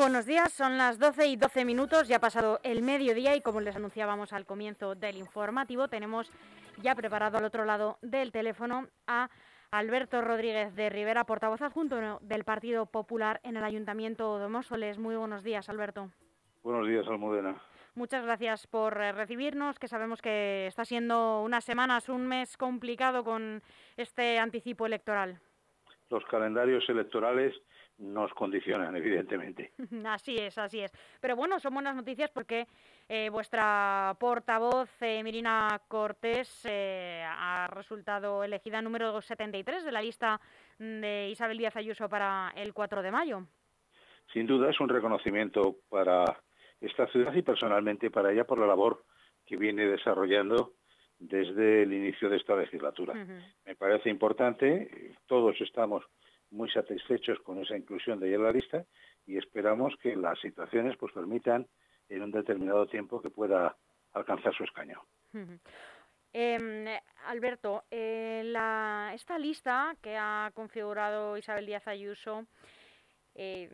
buenos días, son las 12 y 12 minutos, ya ha pasado el mediodía y como les anunciábamos al comienzo del informativo, tenemos ya preparado al otro lado del teléfono a Alberto Rodríguez de Rivera, portavoz adjunto del Partido Popular en el Ayuntamiento de Móstoles. Muy buenos días, Alberto. Buenos días, Almudena. Muchas gracias por eh, recibirnos, que sabemos que está siendo unas semanas, un mes complicado con este anticipo electoral. Los calendarios electorales nos condicionan, evidentemente. Así es, así es. Pero bueno, son buenas noticias porque eh, vuestra portavoz, eh, Mirina Cortés, eh, ha resultado elegida número 73 de la lista de Isabel Díaz Ayuso para el 4 de mayo. Sin duda es un reconocimiento para esta ciudad y personalmente para ella por la labor que viene desarrollando desde el inicio de esta legislatura. Me parece importante, todos estamos muy satisfechos con esa inclusión de ella en la lista y esperamos que las situaciones pues permitan en un determinado tiempo que pueda alcanzar su escaño. Em, Alberto, eh, la, esta lista que ha configurado Isabel Díaz Ayuso, eh,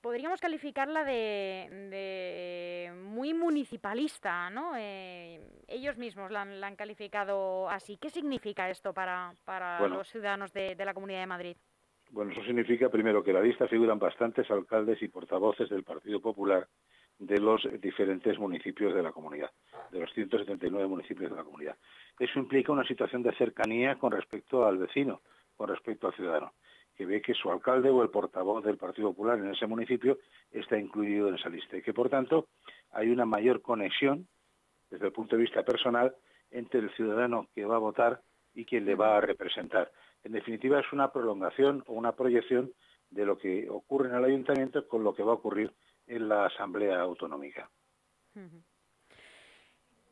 podríamos calificarla de, muy municipalista, ¿no? Eh, ellos mismos la han, calificado así. ¿Qué significa esto para, los ciudadanos de, la Comunidad de Madrid? Bueno, eso significa primero que en la lista figuran bastantes alcaldes y portavoces del Partido Popular de los diferentes municipios de la comunidad, de los 179 municipios de la comunidad. Eso implica una situación de cercanía con respecto al vecino, con respecto al ciudadano que ve que su alcalde o el portavoz del Partido Popular en ese municipio está incluido en esa lista y que por tanto hay una mayor conexión desde el punto de vista personal entre el ciudadano que va a votar y quien le va a representar. En definitiva es una prolongación o una proyección de lo que ocurre en el ayuntamiento con lo que va a ocurrir en la Asamblea Autonómica.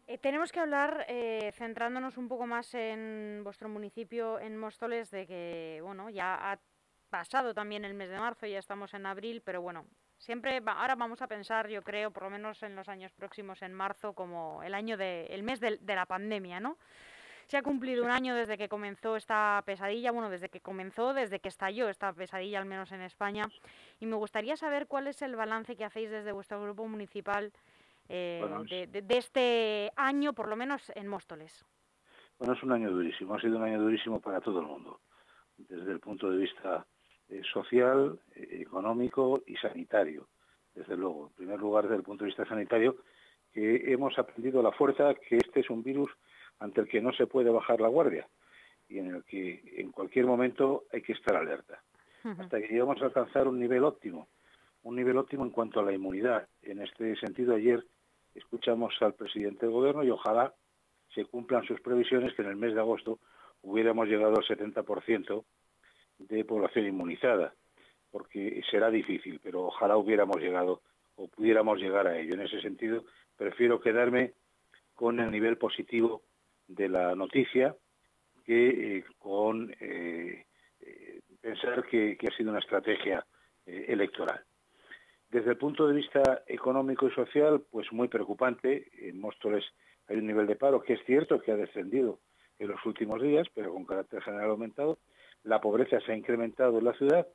Eh, tenemos que hablar, eh, centrándonos un poco más en vuestro municipio, en Móstoles, de que bueno ya ha pasado también el mes de marzo, ya estamos en abril, pero bueno, siempre ahora vamos a pensar, yo creo, por lo menos en los años próximos, en marzo, como el año de, el mes de, la pandemia, ¿no? Se ha cumplido un año desde que comenzó esta pesadilla, bueno, desde que comenzó, desde que estalló esta pesadilla, al menos en España, y me gustaría saber cuál es el balance que hacéis desde vuestro grupo municipal eh, de, de este año, por lo menos en Móstoles. Bueno, es un año durísimo, ha sido un año durísimo para todo el mundo, desde el punto de vista eh, social, eh, económico y sanitario. Desde luego, en primer lugar, desde el punto de vista sanitario, que hemos aprendido la fuerza que este es un virus ante el que no se puede bajar la guardia y en el que en cualquier momento hay que estar alerta. Hasta que llegamos a alcanzar un nivel óptimo, un nivel óptimo en cuanto a la inmunidad. En este sentido, ayer escuchamos al presidente del gobierno y ojalá se cumplan sus previsiones que en el mes de agosto hubiéramos llegado al 70% de población inmunizada, porque será difícil, pero ojalá hubiéramos llegado o pudiéramos llegar a ello. En ese sentido, prefiero quedarme con el nivel positivo de la noticia que eh, con eh, eh, pensar que, ha sido una estrategia electoral. Desde el punto de vista económico y social, pues muy preocupante. En Móstoles hay un nivel de paro que es cierto que ha descendido en los últimos días, pero con carácter general aumentado, la pobreza se ha incrementado en la ciudad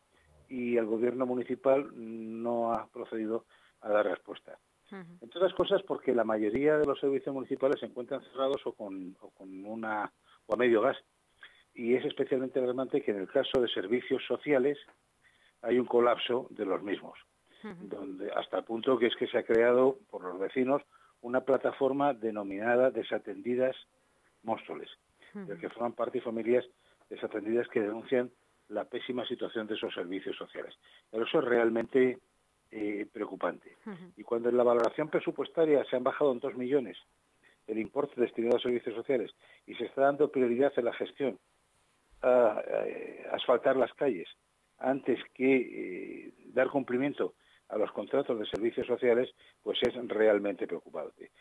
y el gobierno municipal no ha procedido a dar respuesta. Entre otras cosas porque la mayoría de los servicios municipales se encuentran cerrados o con, una o a medio gas. Y es especialmente alarmante que en el caso de servicios sociales hay un colapso de los mismos, donde hasta el punto que es que se ha creado por los vecinos una plataforma denominada Desatendidas Móstoles, de que forman parte familias desatendidas que denuncian la pésima situación de esos servicios sociales. Pero eso es realmente eh, preocupante. Y cuando en la valoración presupuestaria se han bajado en dos millones el importe destinado a servicios sociales y se está dando prioridad en la gestión a, asfaltar las calles antes que eh, dar cumplimiento a los contratos de servicios sociales, pues es realmente preocupante.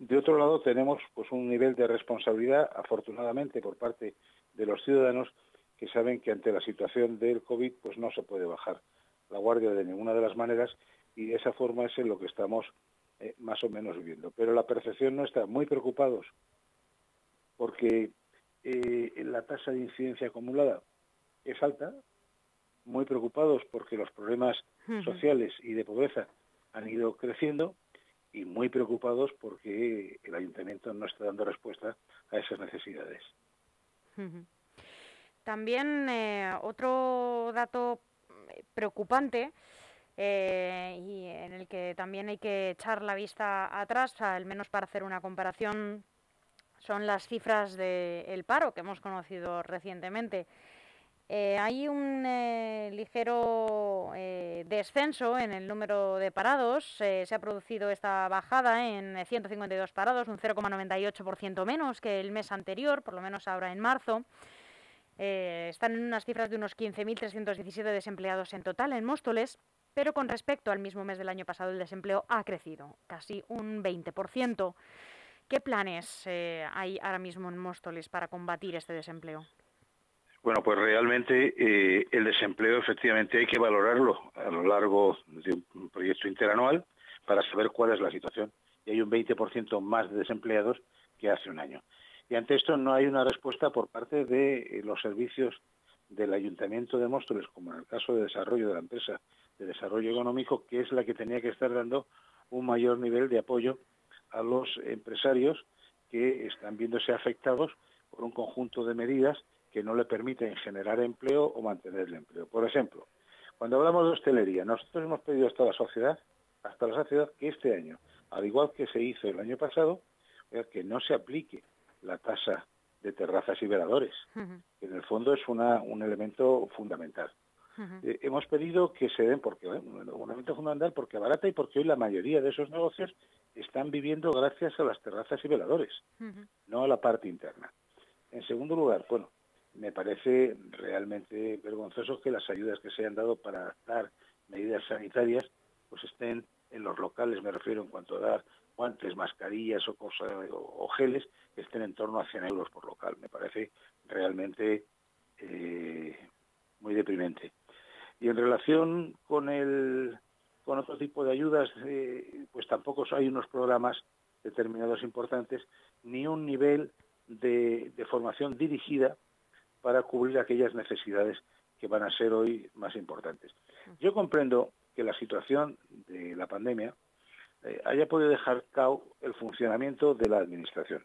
De otro lado, tenemos pues un nivel de responsabilidad, afortunadamente, por parte de los ciudadanos que saben que ante la situación del COVID pues no se puede bajar la guardia de ninguna de las maneras y de esa forma es en lo que estamos eh, más o menos viviendo. Pero la percepción no está muy preocupados porque eh, la tasa de incidencia acumulada es alta, muy preocupados porque los problemas sociales y de pobreza han ido creciendo y muy preocupados porque el ayuntamiento no está dando respuesta a esas necesidades. También eh, otro dato preocupante eh, y en el que también hay que echar la vista atrás, al menos para hacer una comparación, son las cifras del paro que hemos conocido recientemente. Eh, hay un eh, ligero descenso en el número de parados. se ha producido esta bajada en 152 parados, un 0,98% menos que el mes anterior, por lo menos ahora en marzo. están en unas cifras de unos 15.317 desempleados en total en Móstoles pero con respecto al mismo mes del año pasado el desempleo ha crecido casi un 20%. ¿Qué planes eh, hay ahora mismo en Móstoles para combatir este desempleo? Bueno, pues realmente eh, el desempleo efectivamente hay que valorarlo a lo largo de un proyecto interanual para saber cuál es la situación. Y hay un 20% más de desempleados que hace un año. Y ante esto no hay una respuesta por parte de eh, los servicios del Ayuntamiento de Móstoles, como en el caso de desarrollo de la empresa de desarrollo económico, que es la que tenía que estar dando un mayor nivel de apoyo a los empresarios que están viéndose afectados por un conjunto de medidas que no le permiten generar empleo o mantener el empleo. Por ejemplo, cuando hablamos de hostelería, nosotros hemos pedido hasta la sociedad, hasta la sociedad que este año, al igual que se hizo el año pasado, que no se aplique la tasa de terrazas y veladores, que en el fondo es una, un elemento fundamental. Eh, hemos pedido que se den, porque un elemento fundamental, porque barata y porque hoy la mayoría de esos negocios están viviendo gracias a las terrazas y veladores, no a la parte interna. En segundo lugar, bueno, me parece realmente vergonzoso que las ayudas que se hayan dado para dar medidas sanitarias pues estén en los locales, me refiero en cuanto a dar guantes, mascarillas o, cosas, o, geles, que estén en torno a 100 euros por local. Me parece realmente eh, muy deprimente. Y en relación con el con otro tipo de ayudas, eh, pues tampoco hay unos programas determinados importantes, ni un nivel de, formación dirigida para cubrir aquellas necesidades que van a ser hoy más importantes. Yo comprendo que la situación de la pandemia eh, haya podido dejar cao el funcionamiento de la Administración.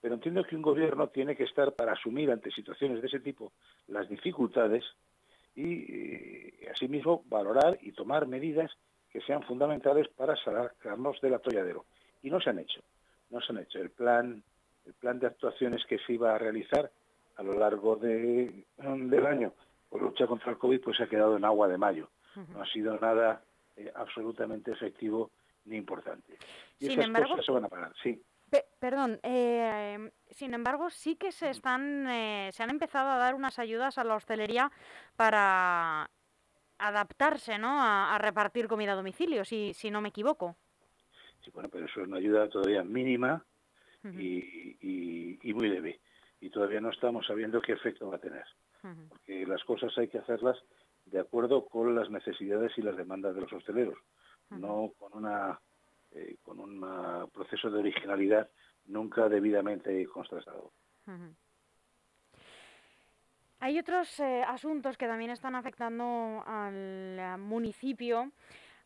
Pero entiendo que un gobierno tiene que estar para asumir ante situaciones de ese tipo las dificultades y eh, asimismo valorar y tomar medidas que sean fundamentales para sacarnos del atolladero. Y no se han hecho. No se han hecho. El plan, el plan de actuaciones que se iba a realizar a lo largo de, del año por lucha contra el COVID pues se ha quedado en agua de mayo. No ha sido nada eh, absolutamente efectivo ni importante. Y Sin esas cosas se van a pagar, sí perdón, eh, sin embargo, sí que se están, eh, se han empezado a dar unas ayudas a la hostelería para adaptarse, ¿no? A, repartir comida a domicilio, si, si no me equivoco. Sí, bueno, pero eso es una ayuda todavía mínima y, y, muy leve. Y todavía no estamos sabiendo qué efecto va a tener. Porque las cosas hay que hacerlas de acuerdo con las necesidades y las demandas de los hosteleros, no con una eh, con un proceso de originalidad nunca debidamente contrastado. Hay otros eh, asuntos que también están afectando al municipio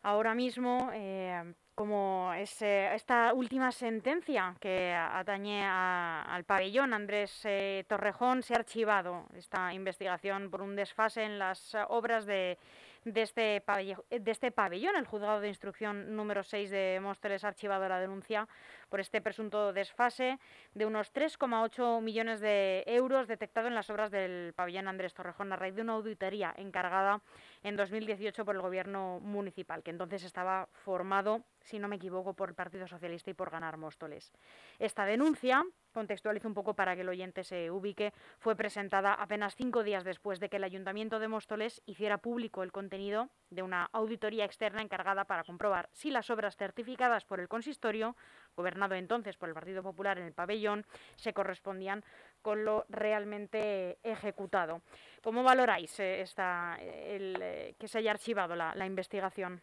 ahora mismo, eh, como es esta última sentencia que atañe al pabellón Andrés Torrejón. Se ha archivado esta investigación por un desfase en las obras de de este, pabellón, de este pabellón. El juzgado de instrucción número 6 de Móstoles ha archivado la denuncia por este presunto desfase de unos 3,8 millones de euros detectado en las obras del pabellón Andrés Torrejón a raíz de una auditoría encargada en 2018 por el gobierno municipal, que entonces estaba formado, si no me equivoco, por el Partido Socialista y por Ganar Móstoles. Esta denuncia, contextualizo un poco para que el oyente se ubique, fue presentada apenas cinco días después de que el Ayuntamiento de Móstoles hiciera público el contenido de una auditoría externa encargada para comprobar si las obras certificadas por el consistorio, gobernado entonces por el Partido Popular en el pabellón, se correspondían con lo realmente ejecutado. ¿Cómo valoráis eh, esta, el, eh, que se haya archivado la, investigación?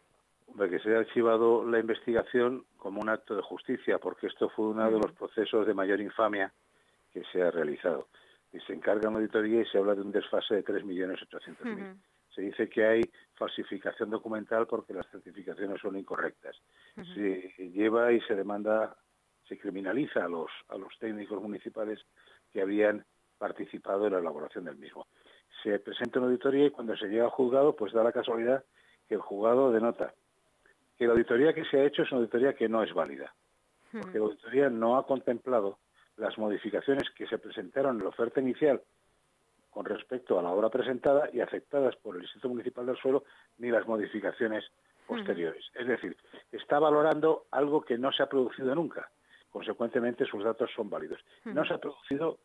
que se haya archivado la investigación como un acto de justicia, porque esto fue uno de los procesos de mayor infamia que se ha realizado. Y se encarga una auditoría y se habla de un desfase de 3.800.000. se dice que hay falsificación documental porque las certificaciones son incorrectas. Se lleva y se demanda, se criminaliza a los, a los técnicos municipales que habían participado en la elaboración del mismo. Se presenta una auditoría y cuando se llega al juzgado, pues da la casualidad que el juzgado denota que la auditoría que se ha hecho es una auditoría que no es válida, porque la auditoría no ha contemplado las modificaciones que se presentaron en la oferta inicial con respecto a la obra presentada y aceptadas por el Instituto Municipal del Suelo, ni las modificaciones posteriores. Es decir, está valorando algo que no se ha producido nunca. Consecuentemente, sus datos son válidos. No se ha producido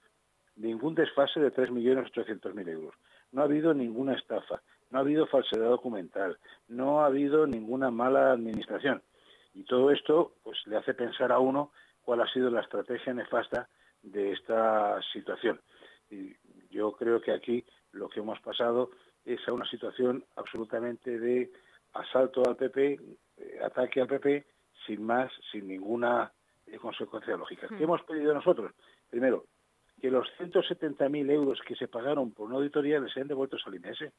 ningún desfase de 3.800.000 euros. No ha habido ninguna estafa, no ha habido falsedad documental, no ha habido ninguna mala administración. Y todo esto pues le hace pensar a uno cuál ha sido la estrategia nefasta de esta situación. Y yo creo que aquí lo que hemos pasado es a una situación absolutamente de asalto al PP, eh, ataque al PP, sin más, sin ninguna eh, consecuencia lógica. ¿Qué hemos pedido nosotros? Primero, que los 170.000 euros que se pagaron por una auditoría les sean devueltos al INS.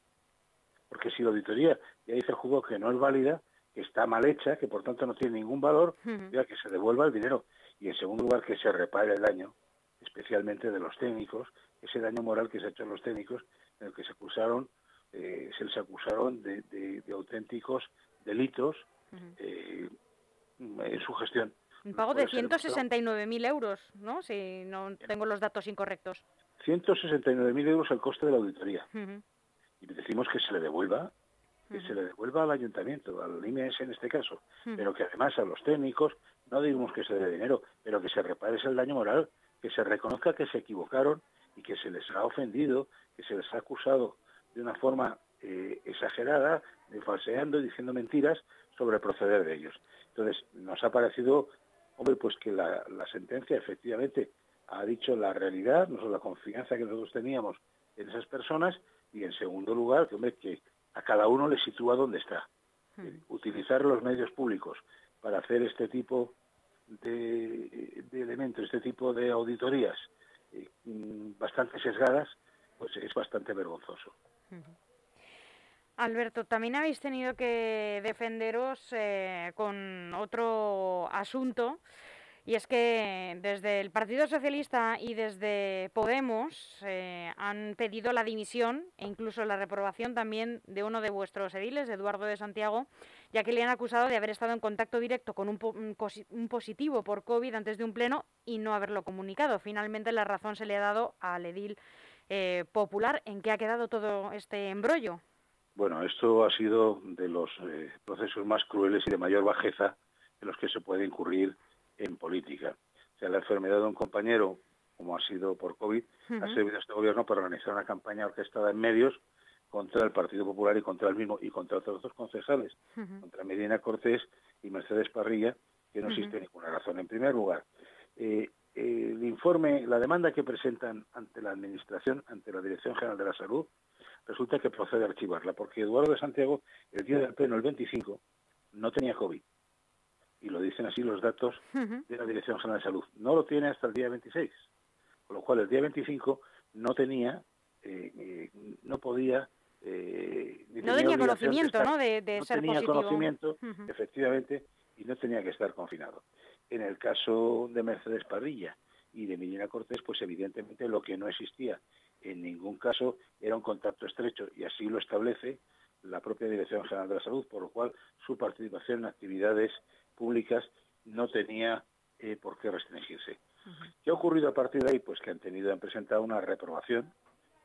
Porque si la auditoría ya dice el juego que no es válida, que está mal hecha, que por tanto no tiene ningún valor, ya que se devuelva el dinero. Y en segundo lugar, que se repare el daño, especialmente de los técnicos, ese daño moral que se ha hecho a los técnicos, en el que se acusaron, eh, se les acusaron de, auténticos delitos eh, en su gestión. Un pago de 169.000 euros, ¿no? Si no tengo los datos incorrectos. 169.000 euros el coste de la auditoría. Y decimos que se le devuelva, que se le devuelva al ayuntamiento, al IMS en este caso, pero que además a los técnicos, no digamos que se dé dinero, pero que se repare el daño moral, que se reconozca que se equivocaron y que se les ha ofendido, que se les ha acusado de una forma eh, exagerada, de falseando y diciendo mentiras sobre el proceder de ellos. Entonces, nos ha parecido Hombre, pues que la, sentencia efectivamente ha dicho la realidad, no solo la confianza que nosotros teníamos en esas personas, y en segundo lugar, que, hombre, que a cada uno le sitúa donde está. Hmm. Eh, utilizar los medios públicos para hacer este tipo de, elementos, este tipo de auditorías mm, bastante sesgadas, pues es bastante vergonzoso. Alberto, también habéis tenido que defenderos eh, con otro asunto, y es que desde el Partido Socialista y desde Podemos eh, han pedido la dimisión e incluso la reprobación también de uno de vuestros ediles, Eduardo de Santiago, ya que le han acusado de haber estado en contacto directo con un, positivo por COVID antes de un pleno y no haberlo comunicado. Finalmente la razón se le ha dado al edil eh, popular. ¿En qué ha quedado todo este embrollo? Bueno, esto ha sido de los eh, procesos más crueles y de mayor bajeza en los que se puede incurrir en política. O sea, la enfermedad de un compañero, como ha sido por COVID, ha servido a este gobierno para organizar una campaña orquestada en medios contra el Partido Popular y contra el mismo y contra otros dos concejales, contra Medina Cortés y Mercedes Parrilla, que no existe ninguna razón. En primer lugar, eh, el informe, la demanda que presentan ante la Administración, ante la Dirección General de la Salud, resulta que procede a archivarla, porque Eduardo de Santiago, el día del pleno, el 25, no tenía COVID. Y lo dicen así los datos de la Dirección General de Salud. No lo tiene hasta el día 26. Con lo cual, el día 25 no tenía, eh, eh, no podía... Eh, no tenía conocimiento, ¿no? De, no tenía conocimiento, efectivamente, y no tenía que estar confinado. En el caso de Mercedes Parrilla y de Medina Cortés, pues evidentemente lo que no existía en ningún caso era un contacto estrecho y así lo establece la propia Dirección General de la Salud, por lo cual su participación en actividades públicas no tenía eh, por qué restringirse. ¿Qué ha ocurrido a partir de ahí? Pues que han tenido, han presentado una reprobación,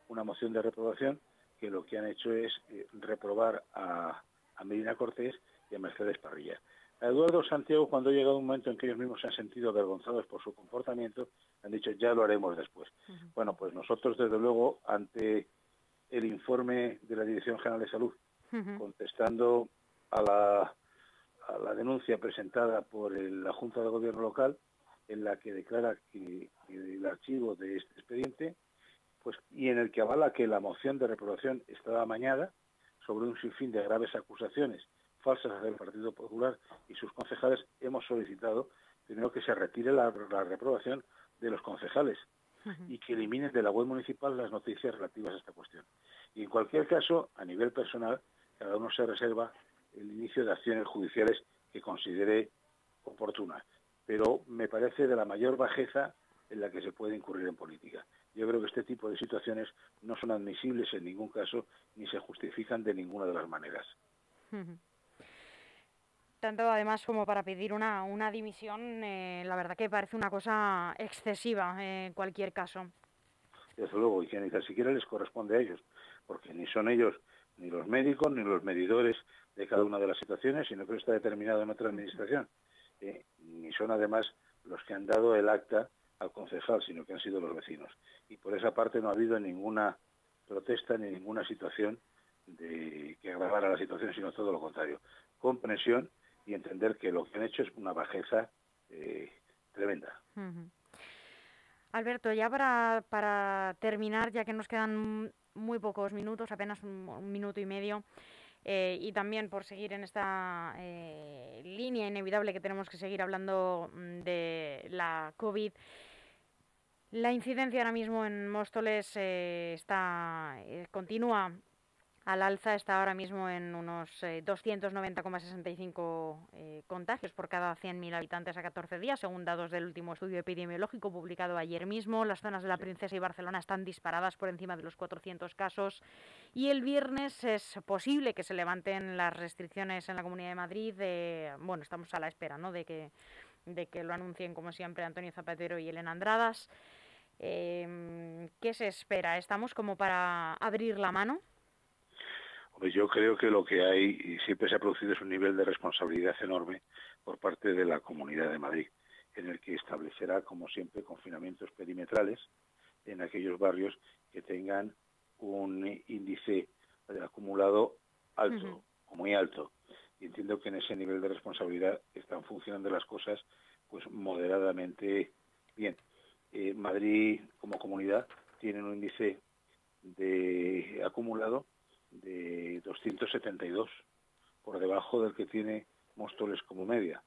una moción de reprobación, que lo que han hecho es eh, reprobar a, a Medina Cortés y a Mercedes Parrilla. A Eduardo Santiago, cuando ha llegado un momento en que ellos mismos se han sentido avergonzados por su comportamiento, han dicho ya lo haremos después. Bueno, pues nosotros desde luego, ante el informe de la Dirección General de Salud, contestando a la, a la, denuncia presentada por la Junta de Gobierno local, en la que declara que, el archivo de este expediente, pues y en el que avala que la moción de reprobación estaba amañada sobre un sinfín de graves acusaciones falsas del Partido Popular y sus concejales, hemos solicitado primero que se retire la, reprobación de los concejales y que eliminen de la web municipal las noticias relativas a esta cuestión. Y en cualquier caso, a nivel personal, cada uno se reserva el inicio de acciones judiciales que considere oportunas. Pero me parece de la mayor bajeza en la que se puede incurrir en política. Yo creo que este tipo de situaciones no son admisibles en ningún caso ni se justifican de ninguna de las maneras. Tanto además como para pedir una, una dimisión, eh, la verdad que parece una cosa excesiva en cualquier caso. Desde luego, y que ni siquiera les corresponde a ellos, porque ni son ellos ni los médicos ni los medidores de cada una de las situaciones, sino que está determinado en otra administración. Eh, ni son además los que han dado el acta al concejal, sino que han sido los vecinos. Y por esa parte no ha habido ninguna protesta ni ninguna situación de que agravara la situación, sino todo lo contrario. Comprensión y entender que lo que han hecho es una bajeza eh, tremenda. Alberto, ya para, para terminar, ya que nos quedan muy pocos minutos, apenas un, minuto y medio, eh, y también por seguir en esta eh, línea inevitable que tenemos que seguir hablando mm, de la COVID. La incidencia ahora mismo en Móstoles eh, está continúa al alza está ahora mismo en unos 290,65 eh, eh, contagios por cada 100.000 habitantes a 14 días, según datos del último estudio epidemiológico publicado ayer mismo. Las zonas de la Princesa y Barcelona están disparadas por encima de los 400 casos y el viernes es posible que se levanten las restricciones en la Comunidad de Madrid. bueno, estamos a la espera ¿no? de, que, de que lo anuncien, como siempre, Antonio Zapatero y Elena Andradas. Em, ¿Qué se espera? ¿Estamos como para abrir la mano? Pues yo creo que lo que hay y siempre se ha producido es un nivel de responsabilidad enorme por parte de la Comunidad de Madrid, en el que establecerá, como siempre, confinamientos perimetrales en aquellos barrios que tengan un índice acumulado alto o muy alto. Y entiendo que en ese nivel de responsabilidad están funcionando las cosas pues moderadamente bien. Eh, Madrid como comunidad tiene un índice de acumulado de 272, por debajo del que tiene Móstoles como media.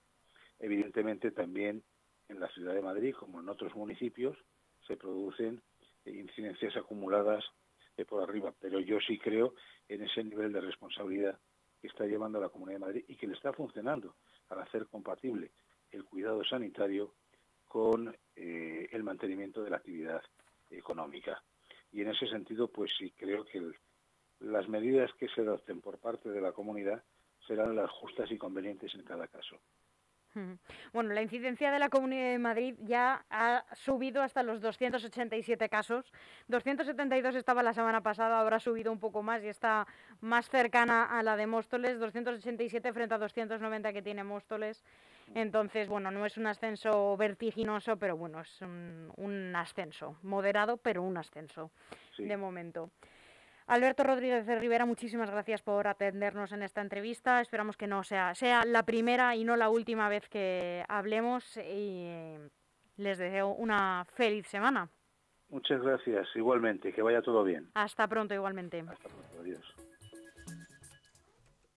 Evidentemente también en la ciudad de Madrid, como en otros municipios, se producen incidencias acumuladas por arriba, pero yo sí creo en ese nivel de responsabilidad que está llevando la Comunidad de Madrid y que le está funcionando para hacer compatible el cuidado sanitario con eh, el mantenimiento de la actividad económica. Y en ese sentido, pues sí creo que el, las medidas que se adopten por parte de la comunidad serán las justas y convenientes en cada caso. Bueno, la incidencia de la Comunidad de Madrid ya ha subido hasta los 287 casos. 272 estaba la semana pasada, ahora ha subido un poco más y está más cercana a la de Móstoles, 287 frente a 290 que tiene Móstoles. Entonces, bueno, no es un ascenso vertiginoso, pero bueno, es un, ascenso moderado, pero un ascenso de momento. Alberto Rodríguez de Rivera, muchísimas gracias por atendernos en esta entrevista. Esperamos que no sea, sea la primera y no la última vez que hablemos y les deseo una feliz semana. Muchas gracias, igualmente, que vaya todo bien. Hasta pronto, igualmente. Hasta pronto.